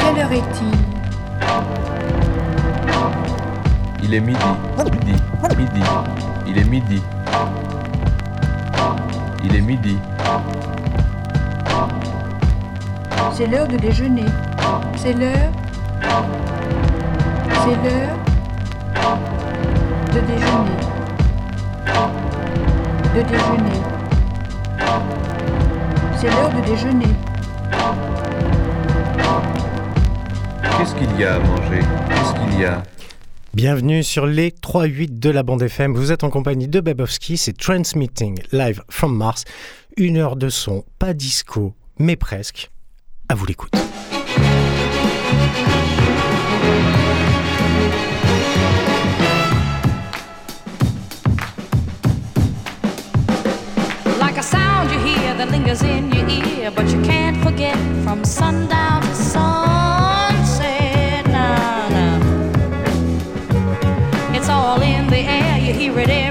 Quelle heure est-il? Il est midi, midi, midi. Il est midi. Il est midi. C'est l'heure de déjeuner. C'est l'heure. C'est l'heure de déjeuner. De déjeuner. C'est l'heure de déjeuner. Qu'est-ce qu'il y a à manger Qu'est-ce qu'il y a Bienvenue sur les 3-8 de la bande FM. Vous êtes en compagnie de Babowski, c'est Transmitting Live from Mars. Une heure de son, pas disco, mais presque. À vous l'écoute. Like a sound you hear that lingers in your ear, but you can't forget from sundown. favorite area.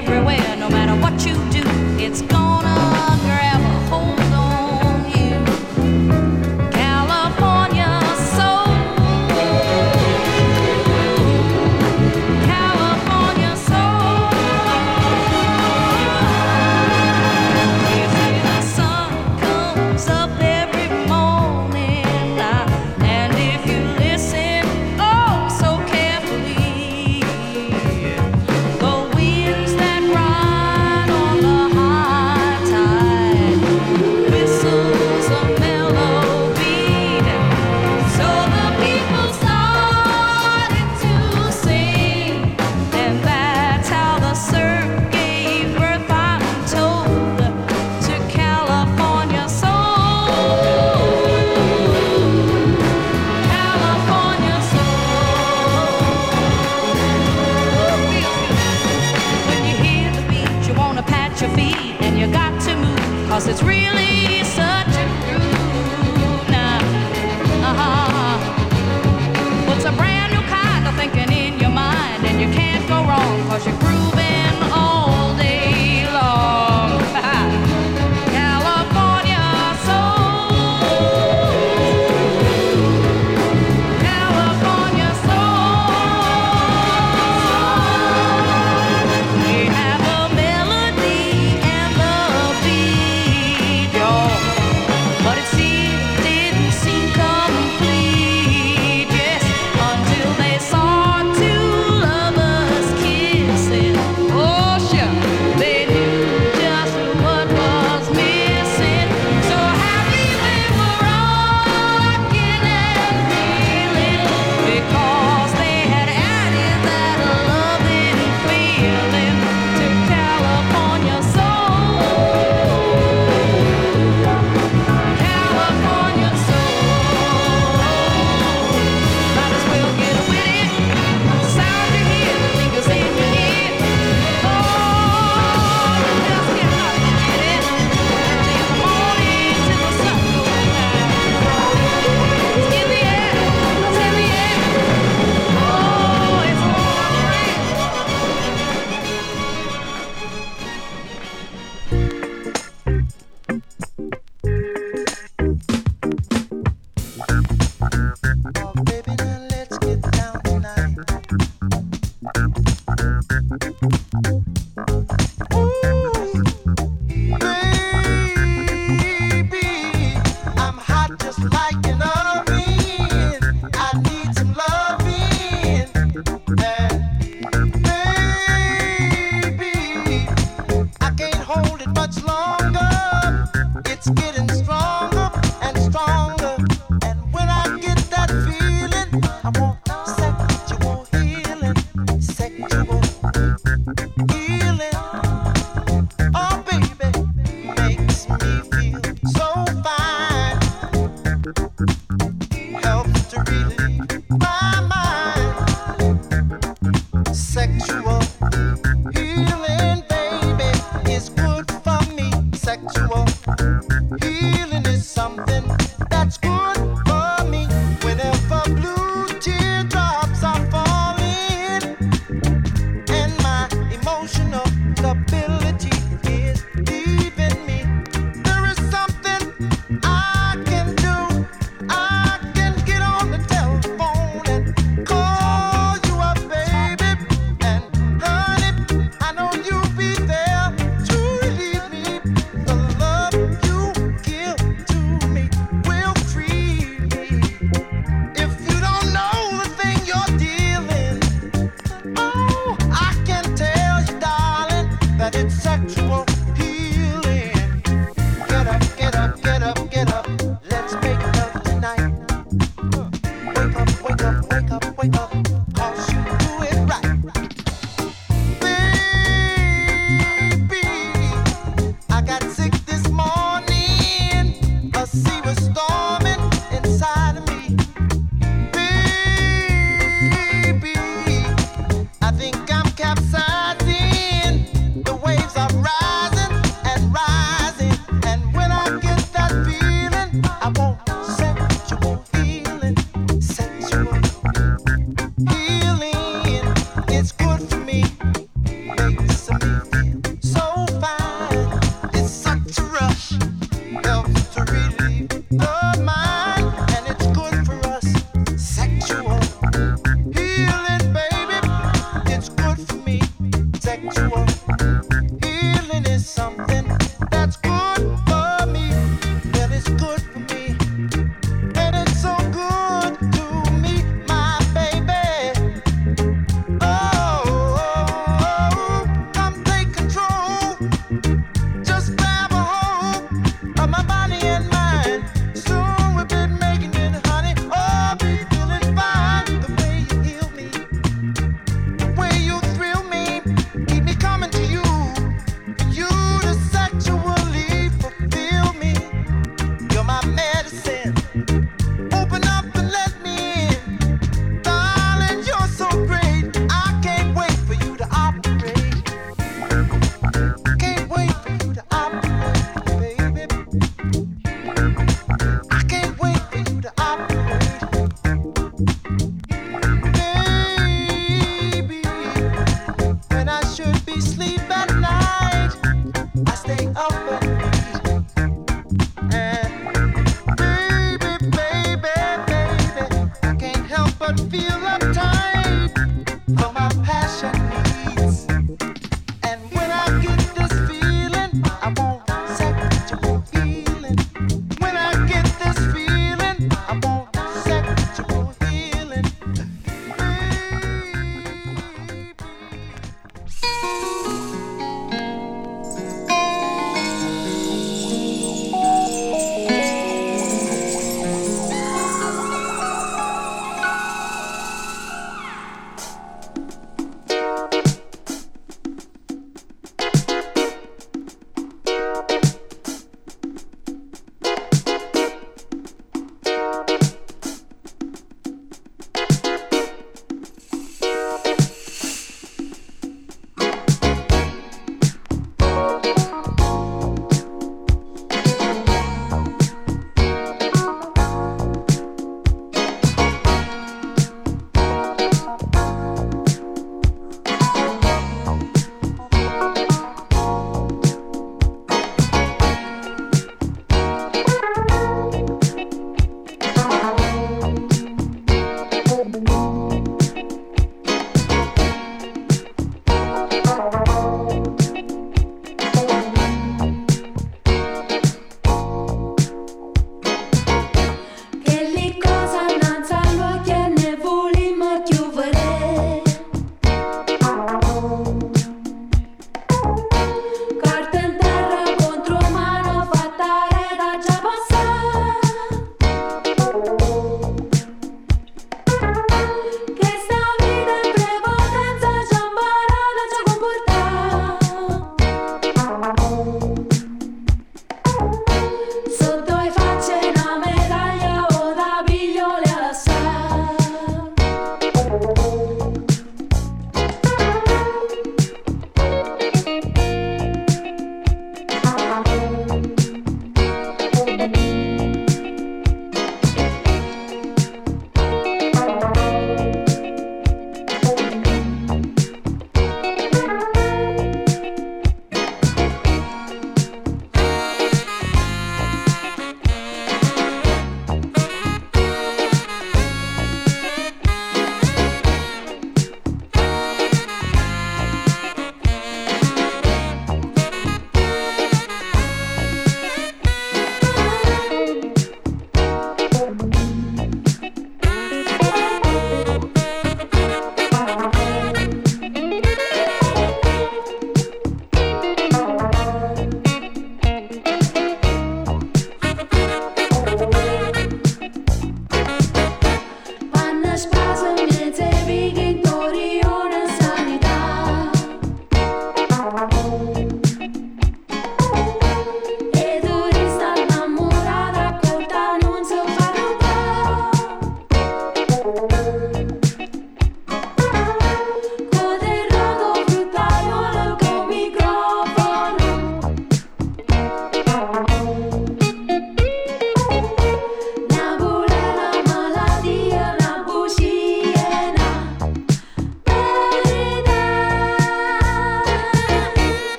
this wasn't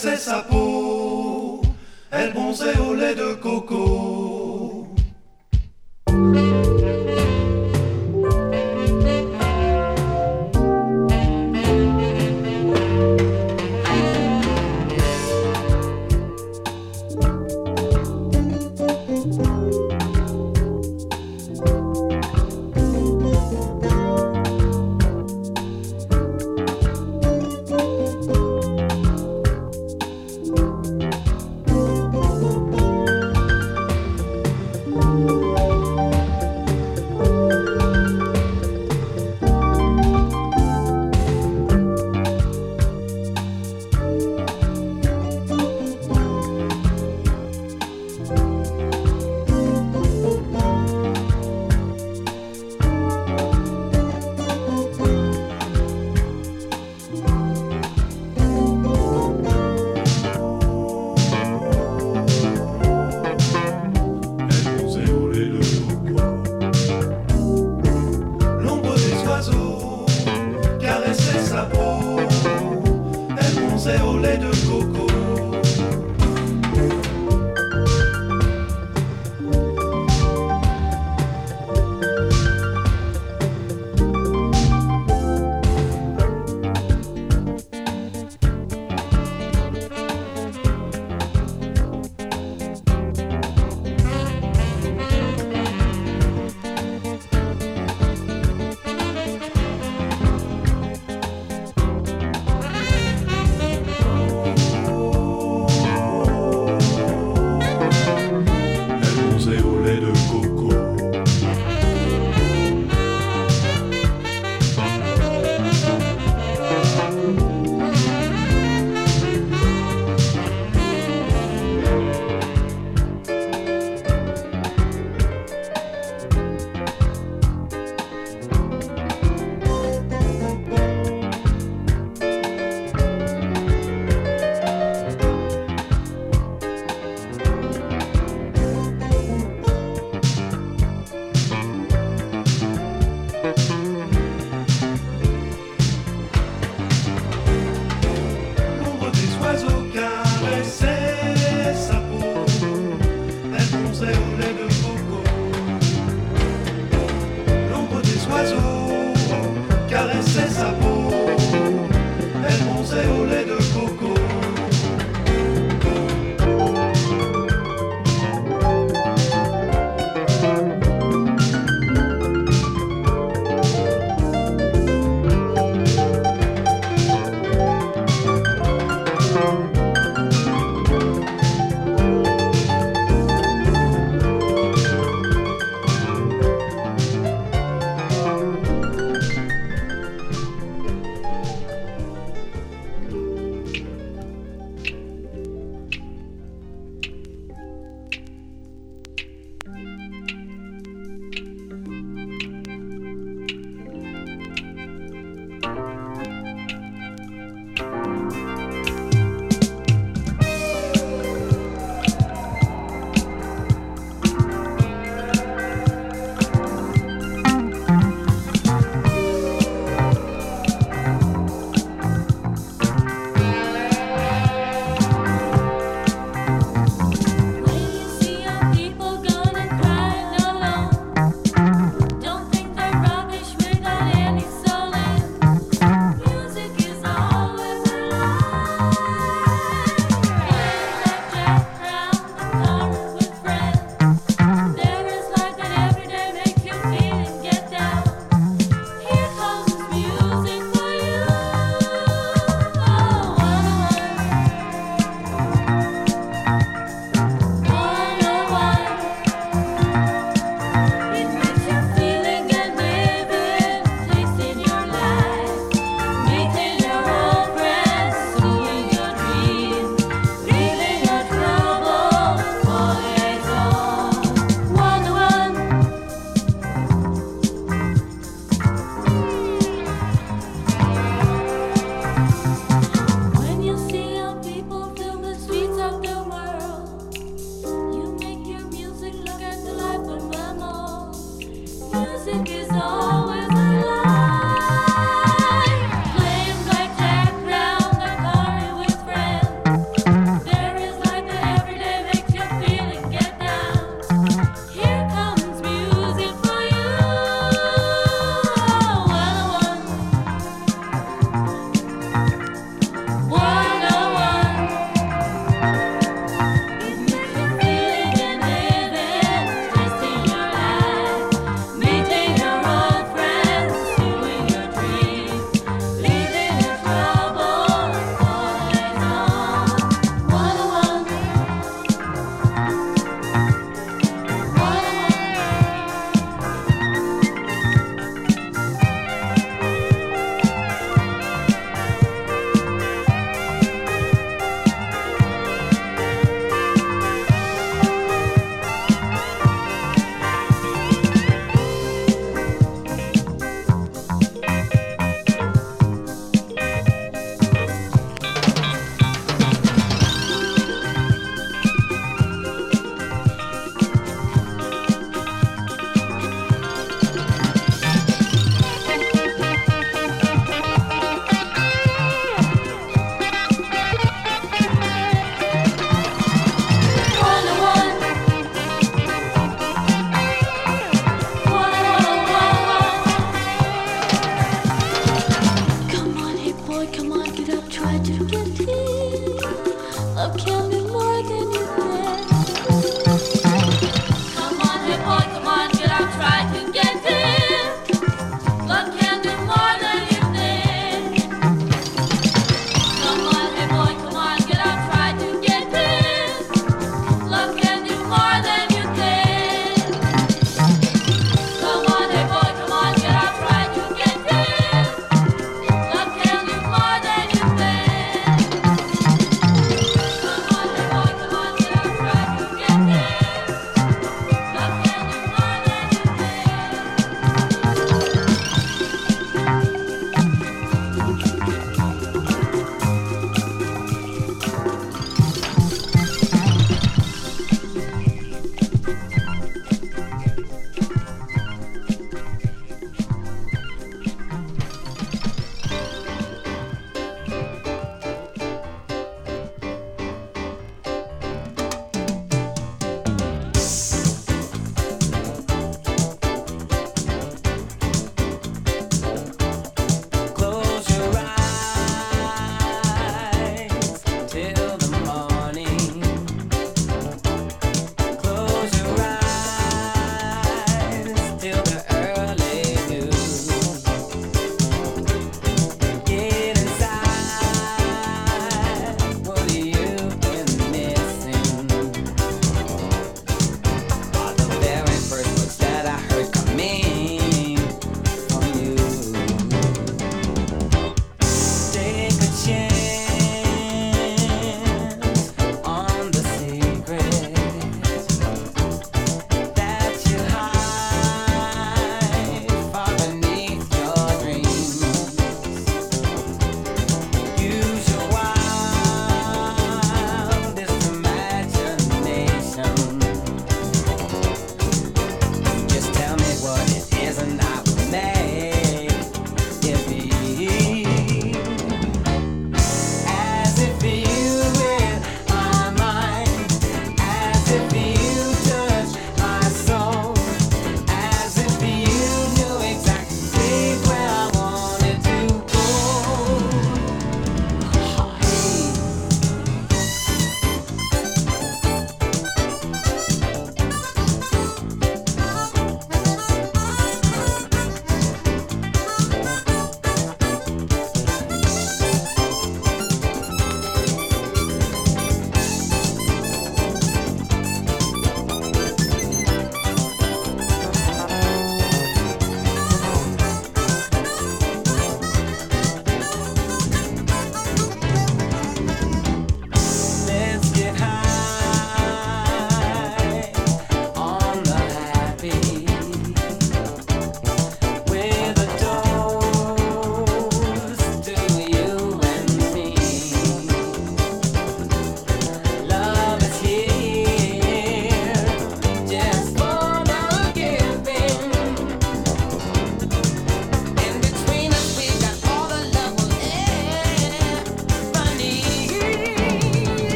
σε σαπού. es esa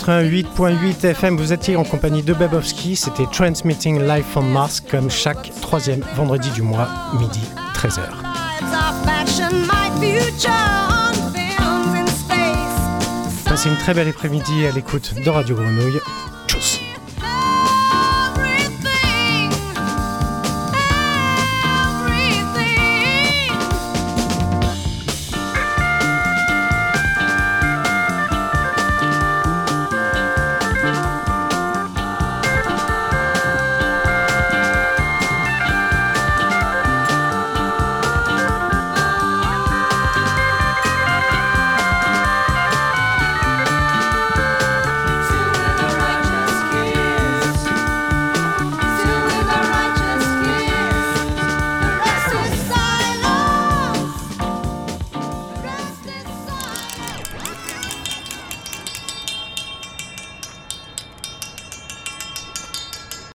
88.8 FM, vous étiez en compagnie de Babowski, c'était Transmitting Live from Mars comme chaque troisième vendredi du mois, midi 13h. lives of fashion, my future on films in space. Passez une très belle après-midi à l'écoute de Radio Grenouille.